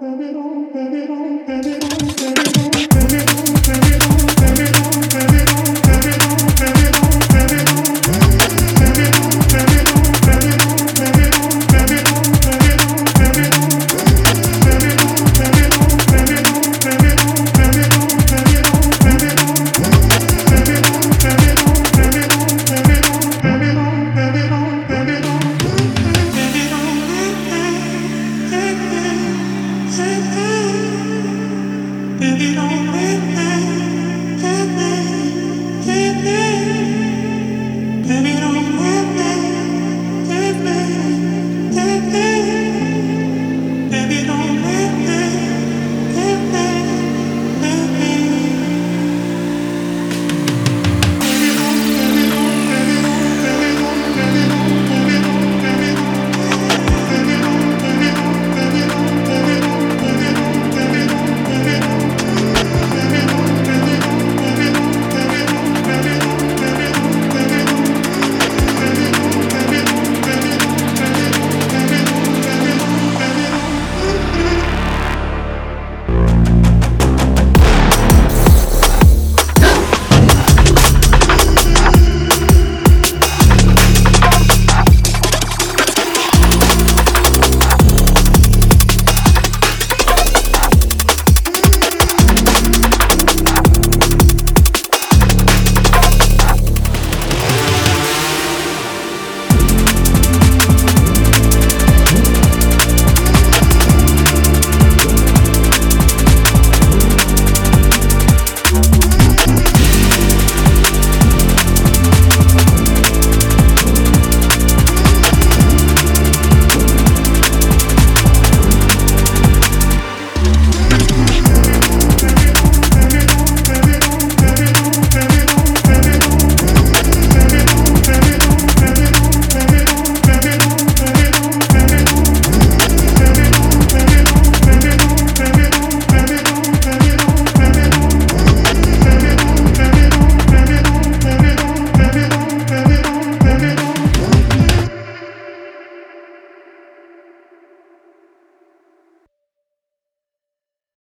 pedirón, pedirón, pedirón, pedirón. Baby, don't It me.